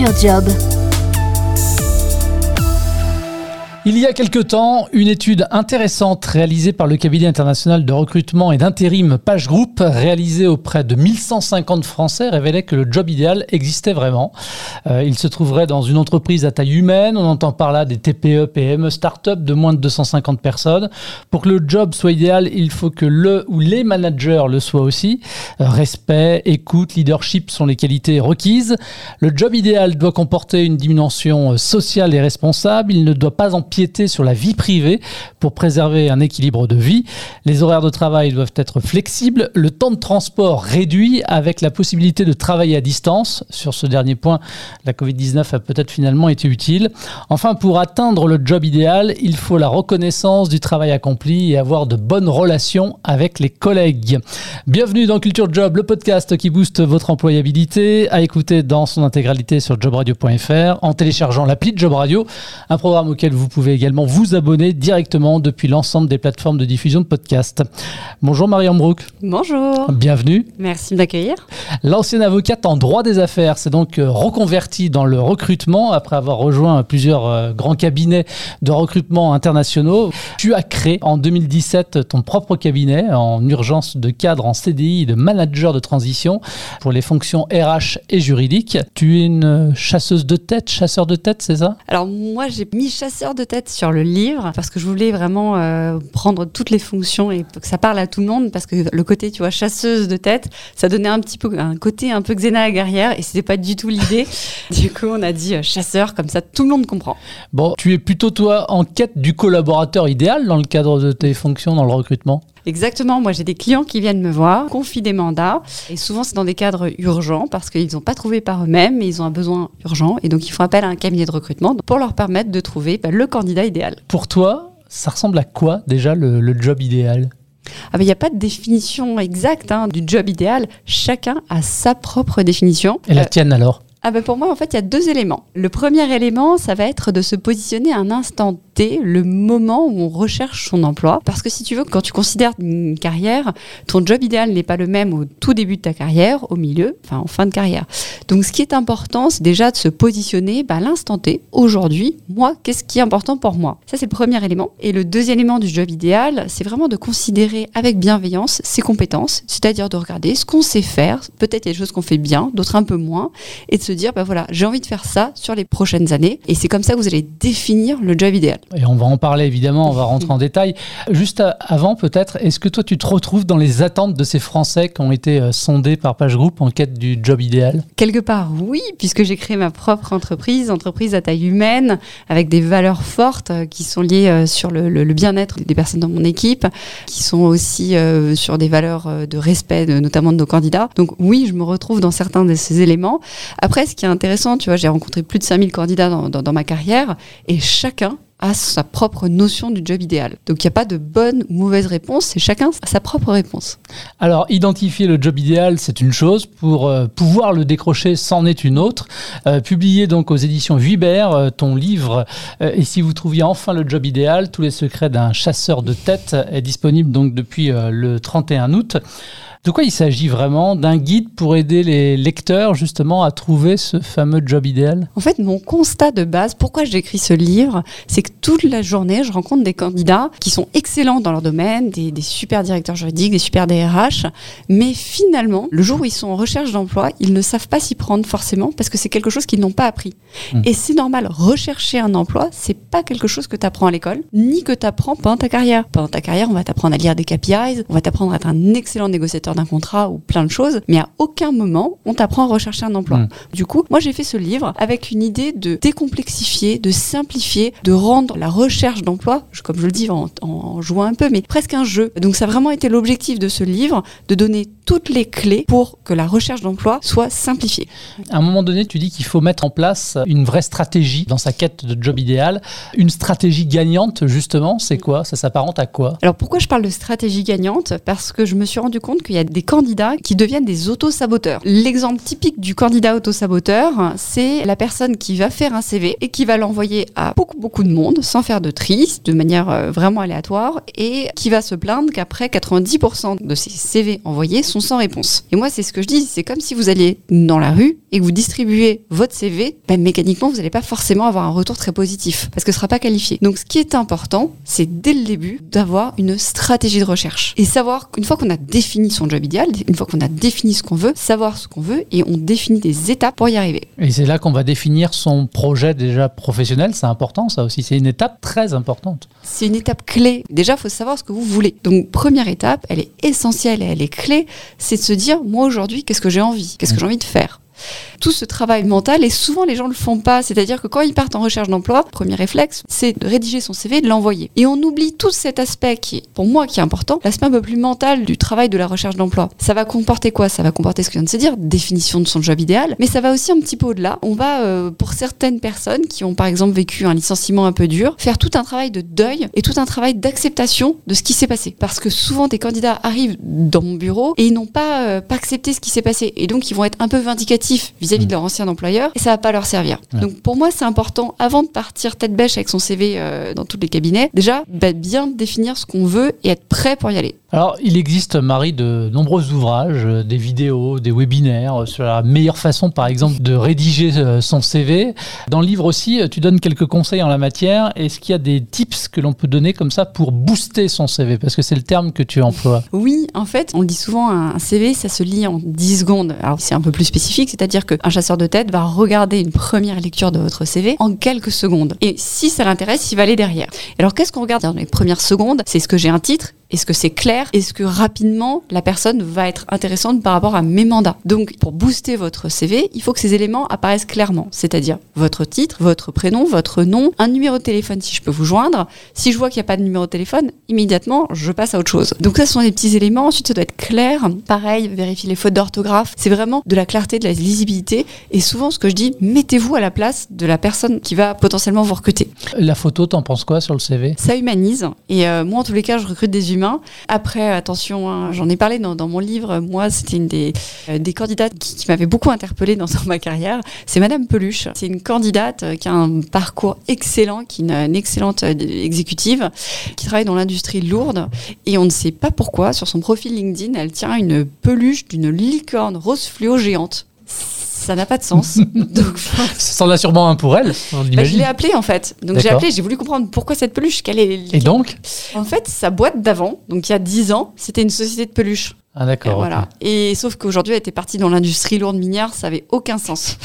Culture Job. Il y a quelque temps, une étude intéressante réalisée par le cabinet international de recrutement et d'intérim Page Group, réalisée auprès de 1150 Français, révélait que le job idéal existait vraiment. Euh, il se trouverait dans une entreprise à taille humaine. On entend par là des TPE, PME, start-up de moins de 250 personnes. Pour que le job soit idéal, il faut que le ou les managers le soient aussi. Euh, respect, écoute, leadership sont les qualités requises. Le job idéal doit comporter une dimension sociale et responsable. Il ne doit pas en piéter sur la vie privée pour préserver un équilibre de vie. Les horaires de travail doivent être flexibles, le temps de transport réduit avec la possibilité de travailler à distance. Sur ce dernier point, la Covid-19 a peut-être finalement été utile. Enfin, pour atteindre le job idéal, il faut la reconnaissance du travail accompli et avoir de bonnes relations avec les collègues. Bienvenue dans Culture Job, le podcast qui booste votre employabilité, à écouter dans son intégralité sur jobradio.fr en téléchargeant l'appli de Job Radio, un programme auquel vous pouvez pouvez également vous abonner directement depuis l'ensemble des plateformes de diffusion de podcasts. Bonjour Marianne Brook. Bonjour. Bienvenue. Merci de m'accueillir. L'ancienne avocate en droit des affaires s'est donc euh, reconvertie dans le recrutement après avoir rejoint plusieurs euh, grands cabinets de recrutement internationaux. Tu as créé en 2017 ton propre cabinet en urgence de cadre en CDI de manager de transition pour les fonctions RH et juridiques. Tu es une chasseuse de tête, chasseur de tête, c'est ça? Alors moi j'ai mis chasseur de sur le livre parce que je voulais vraiment euh, prendre toutes les fonctions et que ça parle à tout le monde parce que le côté, tu vois, chasseuse de tête, ça donnait un petit peu un côté un peu Xena guerrière et c'était pas du tout l'idée. du coup, on a dit euh, chasseur, comme ça tout le monde comprend. Bon, tu es plutôt toi en quête du collaborateur idéal dans le cadre de tes fonctions dans le recrutement? Exactement, moi j'ai des clients qui viennent me voir, confient des mandats, et souvent c'est dans des cadres urgents parce qu'ils n'ont pas trouvé par eux-mêmes, mais ils ont un besoin urgent, et donc ils font appel à un cabinet de recrutement pour leur permettre de trouver bah, le candidat idéal. Pour toi, ça ressemble à quoi déjà le, job idéal? Ah il n'y a pas de définition exacte hein, du job idéal. Chacun a sa propre définition. Et la euh, tienne alors? Ah ben pour moi, en fait, il y a deux éléments. Le premier élément, ça va être de se positionner à un instant le moment où on recherche son emploi. Parce que si tu veux, quand tu considères une carrière, ton job idéal n'est pas le même au tout début de ta carrière, au milieu, enfin en fin de carrière. Donc ce qui est important, c'est déjà de se positionner bah, à l'instant T, aujourd'hui, moi, qu'est-ce qui est important pour moi? Ça, c'est le premier élément. Et le deuxième élément du job idéal, c'est vraiment de considérer avec bienveillance ses compétences, c'est-à-dire de regarder ce qu'on sait faire. Peut-être il y a des choses qu'on fait bien, d'autres un peu moins, et de se dire, bah voilà, j'ai envie de faire ça sur les prochaines années. Et c'est comme ça que vous allez définir le job idéal. Et on va en parler évidemment, on va rentrer en détail. Juste avant peut-être, est-ce que toi tu te retrouves dans les attentes de ces Français qui ont été euh, sondés par Page Group en quête du job idéal? Quelque part oui, puisque j'ai créé ma propre entreprise, entreprise à taille humaine, avec des valeurs fortes euh, qui sont liées euh, sur le, bien-être des personnes dans mon équipe, qui sont aussi sur des valeurs de respect, notamment de nos candidats. Donc oui, je me retrouve dans certains de ces éléments. Après, ce qui est intéressant, tu vois, j'ai rencontré plus de 5000 candidats dans ma carrière et chacun a sa propre notion du job idéal. Donc il n'y a pas de bonne ou mauvaise réponse, c'est chacun sa propre réponse. Alors identifier le job idéal, c'est une chose, pour euh, pouvoir le décrocher, c'en est une autre. Euh, publié donc aux éditions Vuibert, euh, ton livre Et si vous trouviez enfin le job idéal, tous les secrets d'un chasseur de tête est disponible donc depuis le 31 août. De quoi il s'agit vraiment? D'un guide pour aider les lecteurs justement à trouver ce fameux job idéal? En fait, mon constat de base, pourquoi j'écris ce livre, c'est que toute la journée, je rencontre des candidats qui sont excellents dans leur domaine, des, super directeurs juridiques, des super DRH, mais finalement, le jour où ils sont en recherche d'emploi, ils ne savent pas s'y prendre forcément parce que c'est quelque chose qu'ils n'ont pas appris. Hmm. Et c'est normal, rechercher un emploi, c'est pas quelque chose que tu apprends à l'école, ni que tu apprends pendant ta carrière. Pendant ta carrière, on va t'apprendre à lire des KPIs, on va t'apprendre à être un excellent négociateur d'un contrat ou plein de choses, mais à aucun moment on t'apprend à rechercher un emploi. Hmm. Du coup, moi j'ai fait ce livre avec une idée de décomplexifier, de simplifier, de rendre la recherche d'emploi, comme je le dis en, en jouant un peu, mais presque un jeu. Donc ça a vraiment été l'objectif de ce livre, de donner toutes les clés pour que la recherche d'emploi soit simplifiée. À un moment donné, tu dis qu'il faut mettre en place une vraie stratégie dans sa quête de job idéal. Une stratégie gagnante, justement, c'est quoi? Ça s'apparente à quoi? Alors pourquoi je parle de stratégie gagnante? Parce que je me suis rendu compte qu'il y a des candidats qui deviennent des auto-saboteurs. L'exemple typique du candidat auto-saboteur, c'est la personne qui va faire un CV et qui va l'envoyer à beaucoup, beaucoup de monde sans faire de tri, de manière euh, vraiment aléatoire, et qui va se plaindre qu'après 90% de ces CV envoyés sont sans réponse. Et moi, c'est ce que je dis, c'est comme si vous alliez dans la rue et que vous distribuez votre CV, ben, mécaniquement, vous n'allez pas forcément avoir un retour très positif parce que ce sera pas qualifié. Donc, ce qui est important, c'est dès le début d'avoir une stratégie de recherche et savoir qu'une fois qu'on a défini son job idéal, une fois qu'on a défini ce qu'on veut, savoir ce qu'on veut et on définit des étapes pour y arriver. Et c'est là qu'on va définir son projet déjà professionnel. C'est important, ça aussi. C'est une étape très importante. C'est une étape clé. Déjà, il faut savoir ce que vous voulez. Donc, première étape, elle est essentielle et elle est clé, c'est de se dire, moi aujourd'hui, qu'est-ce que j'ai envie? Qu'est-ce que j'ai envie de faire? Tout ce travail mental et souvent les gens le font pas. C'est-à-dire que quand ils partent en recherche d'emploi, premier réflexe, c'est de rédiger son CV et de l'envoyer. Et on oublie tout cet aspect qui est, pour moi, qui est important, l'aspect un peu plus mental du travail de la recherche d'emploi. Ça va comporter quoi? Ça va comporter ce que je viens de se dire, définition de son job idéal, mais ça va aussi un petit peu au-delà. On va, euh, pour certaines personnes qui ont par exemple vécu un licenciement un peu dur, faire tout un travail de deuil et tout un travail d'acceptation de ce qui s'est passé. Parce que souvent des candidats arrivent dans mon bureau et ils n'ont pas, euh, pas accepté ce qui s'est passé. Et donc ils vont être un peu vindicatifs vis-à-vis de leur ancien employeur et ça va pas leur servir. Donc pour moi, c'est important, avant de partir tête bêche avec son CV euh, dans tous les cabinets, déjà bah, bien définir ce qu'on veut et être prêt pour y aller. Alors, il existe, Marie, de nombreux ouvrages, euh, des vidéos, des webinaires euh, sur la meilleure façon, par exemple, de rédiger son CV. Dans le livre aussi, tu donnes quelques conseils en la matière. Est-ce qu'il y a des tips que l'on peut donner comme ça pour booster son CV Parce que c'est le terme que tu emploies. Oui, en fait, on dit souvent, un CV, ça se lit en 10 secondes. Alors, c'est un peu plus spécifique, c'est-à-dire qu'un chasseur de tête va regarder une première lecture de votre CV en quelques secondes. Et si ça l'intéresse, il va aller derrière. Alors, qu'est-ce qu'on regarde dans les premières secondes? C'est ce que j'ai un titre est-ce que c'est clair? Est-ce que rapidement la personne va être intéressante par rapport à mes mandats? Donc pour booster votre CV, il faut que ces éléments apparaissent clairement, c'est-à-dire votre titre, votre prénom, votre nom, un numéro de téléphone si je peux vous joindre. Si je vois qu'il n'y a pas de numéro de téléphone, immédiatement je passe à autre chose. Donc ça ce sont des petits éléments. Ensuite ça doit être clair. Pareil, vérifier les fautes d'orthographe. C'est vraiment de la clarté, de la lisibilité. Et souvent ce que je dis, mettez-vous à la place de la personne qui va potentiellement vous recruter. La photo, t'en penses quoi sur le CV Ça humanise. Et euh, moi en tous les cas, je recrute des humains après, attention, hein, j'en ai parlé dans, mon livre. Moi, c'était une des, euh, candidates qui, m'avait beaucoup interpellée dans, ma carrière. C'est Madame Peluche. C'est une candidate euh, qui a un parcours excellent, qui est une, excellente euh, exécutive, qui travaille dans l'industrie lourde. Et on ne sait pas pourquoi, sur son profil LinkedIn, elle tient une peluche d'une licorne rose fluo géante ça n'a pas de sens. Donc, ça en a sûrement un pour elle. Bah, je l'ai appelé en fait. Donc j'ai appelé, j'ai voulu comprendre pourquoi cette peluche. Quelle est Et donc En fait, sa boîte d'avant, donc il y a 10 ans, c'était une société de peluches. Ah d'accord. Voilà. Et sauf qu'aujourd'hui, elle était partie dans l'industrie lourde minière, ça avait aucun sens.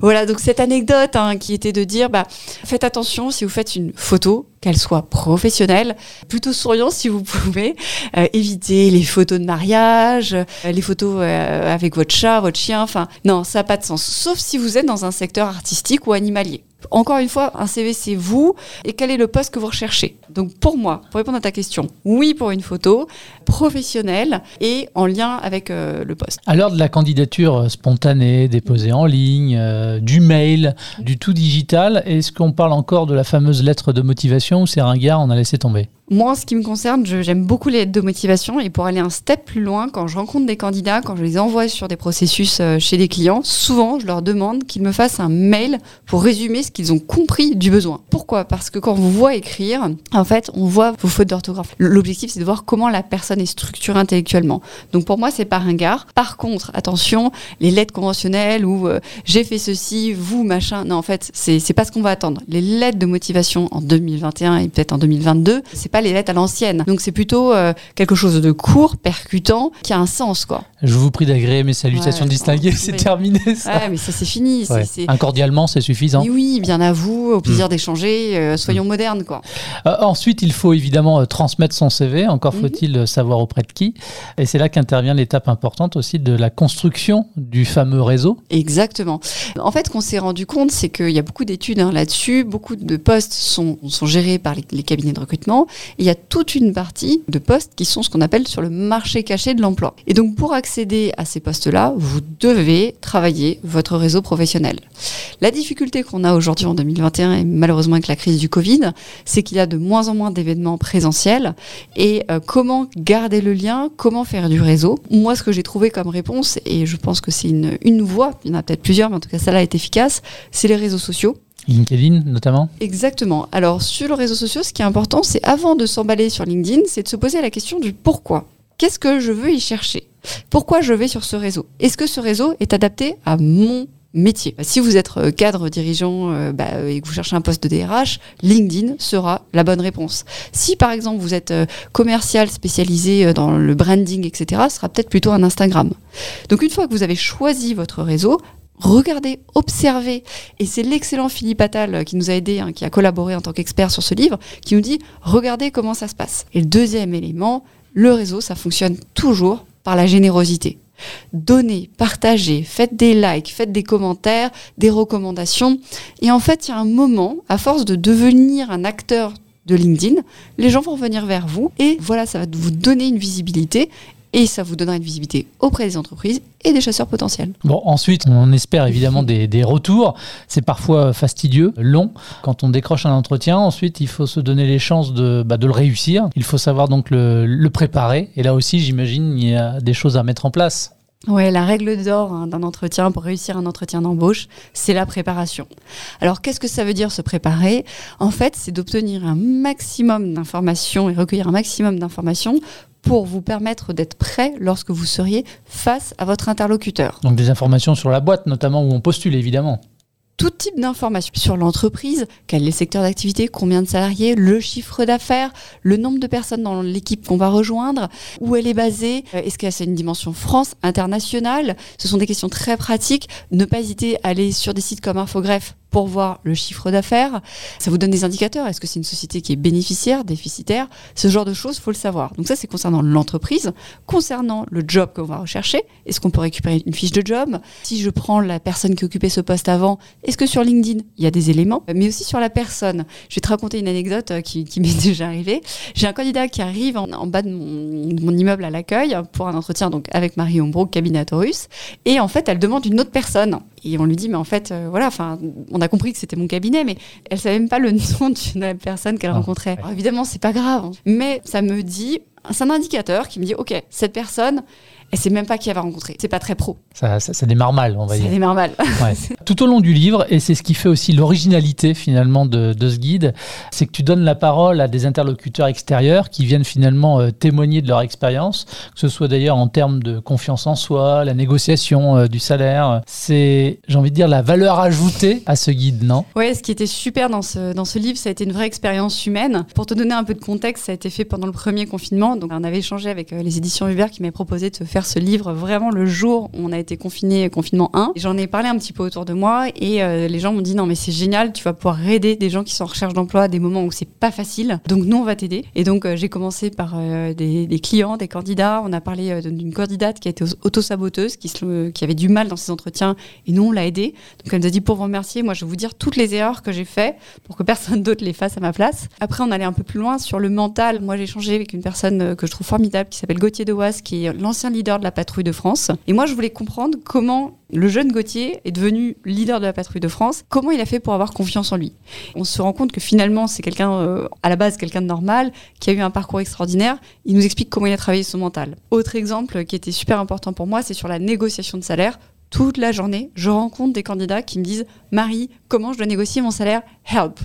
Voilà, donc cette anecdote hein, qui était de dire, bah, faites attention si vous faites une photo, qu'elle soit professionnelle, plutôt souriant si vous pouvez, euh, éviter les photos de mariage, euh, les photos euh, avec votre chat, votre chien, enfin non, ça n'a pas de sens, sauf si vous êtes dans un secteur artistique ou animalier. Encore une fois, un CV, c'est vous et quel est le poste que vous recherchez. Donc pour moi, pour répondre à ta question, oui pour une photo professionnelle et en lien avec euh, le poste. À l'heure de la candidature euh, spontanée, déposée en ligne, euh, du mail, du tout digital, est-ce qu'on parle encore de la fameuse lettre de motivation ou c'est ringard, on a laissé tomber? Moi, en ce qui me concerne, j'aime beaucoup les lettres de motivation et pour aller un step plus loin, quand je rencontre des candidats, quand je les envoie sur des processus euh, chez des clients, souvent je leur demande qu'ils me fassent un mail pour résumer ce qu'ils ont compris du besoin. Pourquoi? Parce que quand on vous voit écrire, en fait, on voit vos fautes d'orthographe. L'objectif, c'est de voir comment la personne est structurée intellectuellement. Donc pour moi, c'est pas ringard. Par contre, attention, les lettres conventionnelles où euh, j'ai fait ceci, vous, machin, non, en fait, c'est pas ce qu'on va attendre. Les lettres de motivation en 2021 et peut-être en 2022, c'est pas les lettres à l'ancienne. Donc c'est plutôt euh, quelque chose de court, percutant, qui a un sens, quoi. Je vous prie d'agréer mes salutations distinguées, c'est terminé ça. Ouais, mais ça c'est fini. Incordialement, c'est suffisant. oui, bien à vous, au plaisir mm. d'échanger, euh, soyons mm. modernes, quoi. Euh, ensuite, il faut évidemment transmettre son CV, encore mhm. faut-il savoir auprès de qui. Et c'est là qu'intervient l'étape importante aussi de la construction du fameux réseau. Exactement. En fait, qu'on s'est rendu compte, c'est qu'il y a beaucoup d'études hein, là-dessus, beaucoup de postes sont, sont gérés par les cabinets de recrutement, il y a toute une partie de postes qui sont ce qu'on appelle sur le marché caché de l'emploi. Et donc pour accéder à ces postes-là, vous devez travailler votre réseau professionnel. La difficulté qu'on a aujourd'hui en 2021 et malheureusement avec la crise du Covid, c'est qu'il y a de moins en moins d'événements présentiels et euh, comment garder le lien, comment faire du réseau? Moi, ce que j'ai trouvé comme réponse, et je pense que c'est une, une voie, il y en a peut-être plusieurs, mais en tout cas celle-là est efficace, c'est les réseaux sociaux. LinkedIn notamment Exactement. Alors sur les réseaux sociaux, ce qui est important, c'est avant de s'emballer sur LinkedIn, c'est de se poser la question du pourquoi. Qu'est-ce que je veux y chercher? Pourquoi je vais sur ce réseau? Est-ce que ce réseau est adapté à mon métier? Si vous êtes euh, cadre dirigeant euh, bah, euh, et que vous cherchez un poste de DRH, LinkedIn sera la bonne réponse. Si par exemple vous êtes commercial spécialisé dans le branding, etc., ce sera peut-être plutôt un Instagram. Donc une fois que vous avez choisi votre réseau, regardez, observez. Et c'est l'excellent Philippe Attal qui nous a aidé, hein, qui a collaboré en tant qu'expert sur ce livre, qui nous dit regardez comment ça se passe. Et le deuxième élément, le réseau, ça fonctionne toujours par la générosité. Donnez, partagez, faites des likes, faites des commentaires, des recommandations. Et en fait, il y a un moment, à force de devenir un acteur de LinkedIn, les gens vont venir vers vous et voilà, ça va vous donner une visibilité et ça vous donnera une visibilité auprès des entreprises et des chasseurs potentiels. Bon, ensuite, on espère évidemment des, retours. C'est parfois fastidieux, long. Quand on décroche un entretien, ensuite, il faut se donner les chances de, bah, de le réussir. Il faut savoir donc le, le préparer. Et là aussi, j'imagine, il y a des choses à mettre en place. Ouais, la règle d'or hein, d'un entretien pour réussir un entretien d'embauche, c'est la préparation. Alors, qu'est-ce que ça veut dire se préparer? En fait, c'est d'obtenir un maximum d'informations et recueillir un maximum d'informations pour vous permettre d'être prêt lorsque vous seriez face à votre interlocuteur. Donc des informations sur la boîte, notamment où on postule évidemment tout type d'informations sur l'entreprise, quel est le secteur d'activité, combien de salariés, le chiffre d'affaires, le nombre de personnes dans l'équipe qu'on va rejoindre, où elle est basée, euh, est-ce qu'elle a une dimension France, internationale? Ce sont des questions très pratiques. Ne pas hésiter à aller sur des sites comme Infogreffe pour voir le chiffre d'affaires. Ça vous donne des indicateurs. Est-ce que c'est une société qui est bénéficiaire, déficitaire? Ce genre de choses, faut le savoir. Donc ça, c'est concernant l'entreprise. Concernant le job qu'on va rechercher, est-ce qu'on peut récupérer une fiche de job? Si je prends la personne qui occupait ce poste avant, est-ce que sur LinkedIn, il y a des éléments? Mais aussi sur la personne. Je vais te raconter une anecdote euh, qui, m'est déjà arrivée. J'ai un candidat qui arrive en, bas de mon, immeuble à l'accueil pour un entretien donc avec Marie Ombro, cabinet Taurus. Et en fait, elle demande une autre personne. Et on lui dit, mais en fait, euh, voilà, enfin, a compris que c'était mon cabinet, mais elle savait même pas le nom de la personne qu'elle ah, rencontrait. Alors, évidemment, c'est pas grave, hein. mais ça me dit, c'est un indicateur qui me dit, ok, cette personne, elle sait même pas qui elle va rencontrer. C'est pas très pro. Ça, ça, démarre mal, on va dire. Ça démarre mal. Tout au long du livre, et c'est ce qui fait aussi l'originalité finalement de, ce guide, c'est que tu donnes la parole à des interlocuteurs extérieurs qui viennent finalement euh, témoigner de leur expérience, que ce soit d'ailleurs en termes de confiance en soi, la négociation euh, du salaire. C'est, j'ai envie de dire, la valeur ajoutée à ce guide, non? Oui, ce qui était super dans ce, dans ce livre, ça a été une vraie expérience humaine. Pour te donner un peu de contexte, ça a été fait pendant le premier confinement. Donc, on avait échangé avec euh, les éditions Hubert qui m'avaient proposé de faire ce livre vraiment le jour où on a été confiné, confinement 1. J'en ai parlé un petit peu autour de moi et euh, les gens m'ont dit non mais c'est génial, tu vas pouvoir aider des gens qui sont en recherche d'emploi à des moments où c'est pas facile. Donc nous on va t'aider. Et donc euh, j'ai commencé par euh, des, clients, des candidats. On a parlé d'une candidate qui a été auto-saboteuse, qui, qui avait du mal dans ses entretiens et nous on l'a aidée. Donc elle nous a dit pour vous remercier, moi je vais vous dire toutes les erreurs que j'ai fait pour que personne d'autre les fasse à ma place. Après on allait un peu plus loin sur le mental. Moi j'ai échangé avec une personne que je trouve formidable qui s'appelle Gauthier Dewas, qui est l'ancien leader de la patrouille de France. Et moi, je voulais comprendre comment le jeune Gauthier est devenu leader de la patrouille de France. Comment il a fait pour avoir confiance en lui? On se rend compte que finalement, c'est quelqu'un, euh, à la base, quelqu'un de normal, qui a eu un parcours extraordinaire. Il nous explique comment il a travaillé son mental. Autre exemple qui était super important pour moi, c'est sur la négociation de salaire toute la journée, je rencontre des candidats qui me disent Marie, comment je dois négocier mon salaire? Help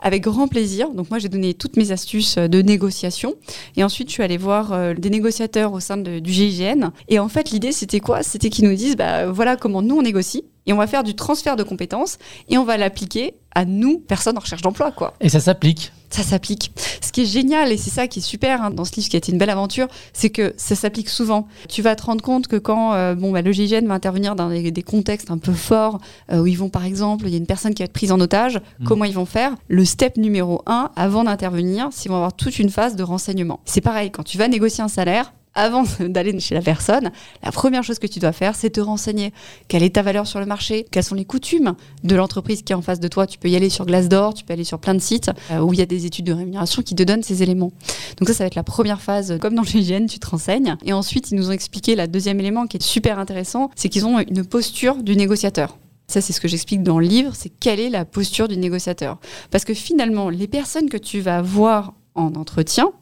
Avec grand plaisir. Donc, moi, j'ai donné toutes mes astuces euh, de négociation. Et ensuite, je suis allée voir euh, des négociateurs au sein du GIGN. Et en fait, l'idée, c'était quoi? C'était qu'ils nous disent bah, voilà comment nous, on négocie. Et on va faire du transfert de compétences et on va l'appliquer à nous, personnes en recherche d'emploi. quoi. Et ça s'applique ça s'applique. Ce qui est génial, et c'est ça qui est super hein, dans ce livre, qui a été une belle aventure, c'est que ça s'applique souvent. Tu vas te rendre compte que quand euh, bon, bah, le GIGN va intervenir dans des, contextes un peu forts, euh, où ils vont par exemple, il y a une personne qui va être prise en otage, mm. comment ils vont faire? Le step numéro un, avant d'intervenir, c'est qu'ils vont avoir toute une phase de renseignement. C'est pareil, quand tu vas négocier un salaire, avant d'aller chez la personne, la première chose que tu dois faire, c'est te renseigner. Quelle est ta valeur sur le marché? Quelles sont les coutumes de l'entreprise qui est en face de toi? Tu peux y aller sur Glassdoor, tu peux aller sur plein de sites euh, où il y a des études de rémunération qui te donnent ces éléments. Donc ça, ça va être la première phase. Comme dans l'hygiène, tu te renseignes. Et ensuite, ils nous ont expliqué la deuxième élément qui est super intéressant, c'est qu'ils ont une posture du négociateur. Ça, c'est ce que j'explique dans le livre, c'est quelle est la posture du négociateur. Parce que finalement, les personnes que tu vas voir en entretien,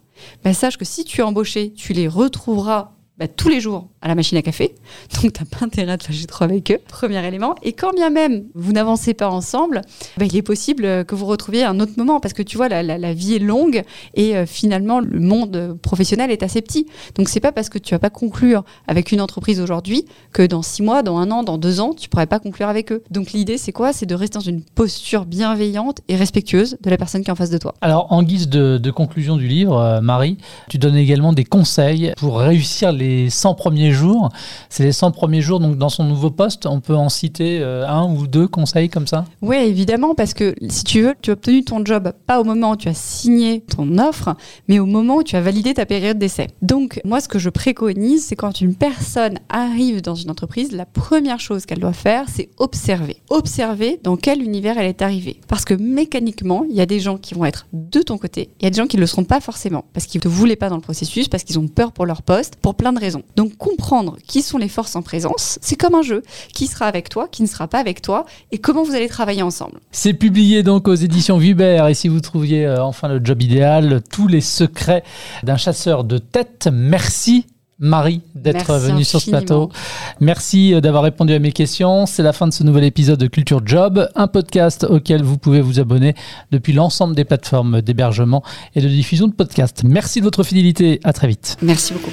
bah, sache que si tu es embauché, tu les retrouveras bah, tous les jours à la machine à café. Donc, tu n'as pas intérêt de fâcher trop avec eux. Premier élément. Et quand bien même vous n'avancez pas ensemble, bah, il est possible que vous retrouviez un autre moment parce que tu vois, la, vie est longue et euh, finalement, le monde professionnel est assez petit. Donc, c'est pas parce que tu vas pas conclure avec une entreprise aujourd'hui que dans six mois, dans un an, dans deux ans, tu pourrais pas conclure avec eux. Donc, l'idée, c'est quoi? C'est de rester dans une posture bienveillante et respectueuse de la personne qui est en face de toi. Alors, en guise de, conclusion du livre, euh, Marie, tu donnes également des conseils pour réussir les 100 premiers jours. C'est les 100 premiers jours, donc dans son nouveau poste, on peut en citer euh, un ou deux conseils comme ça? Oui, évidemment, parce que si tu veux, tu as obtenu ton job pas au moment où tu as signé ton offre, mais au moment où tu as validé ta période d'essai. Donc, moi, ce que je préconise, c'est quand une personne arrive dans une entreprise, la première chose qu'elle doit faire, c'est observer. Observer dans quel univers elle est arrivée. Parce que mécaniquement, il y a des gens qui vont être de ton côté, il y a des gens qui ne le seront pas forcément, parce qu'ils ne te voulaient pas dans le processus, parce qu'ils ont peur pour leur poste, pour plein de raison. Donc comprendre qui sont les forces en présence, c'est comme un jeu. Qui sera avec toi, qui ne sera pas avec toi, et comment vous allez travailler ensemble. C'est publié donc aux éditions Vuber, et si vous trouviez euh, enfin le job idéal, tous les secrets d'un chasseur de tête, merci Marie d'être venue sur ce plateau. Merci euh, d'avoir répondu à mes questions. C'est la fin de ce nouvel épisode de Culture Job, un podcast auquel vous pouvez vous abonner depuis l'ensemble des plateformes d'hébergement et de diffusion de podcasts. Merci de votre fidélité. À très vite. Merci beaucoup.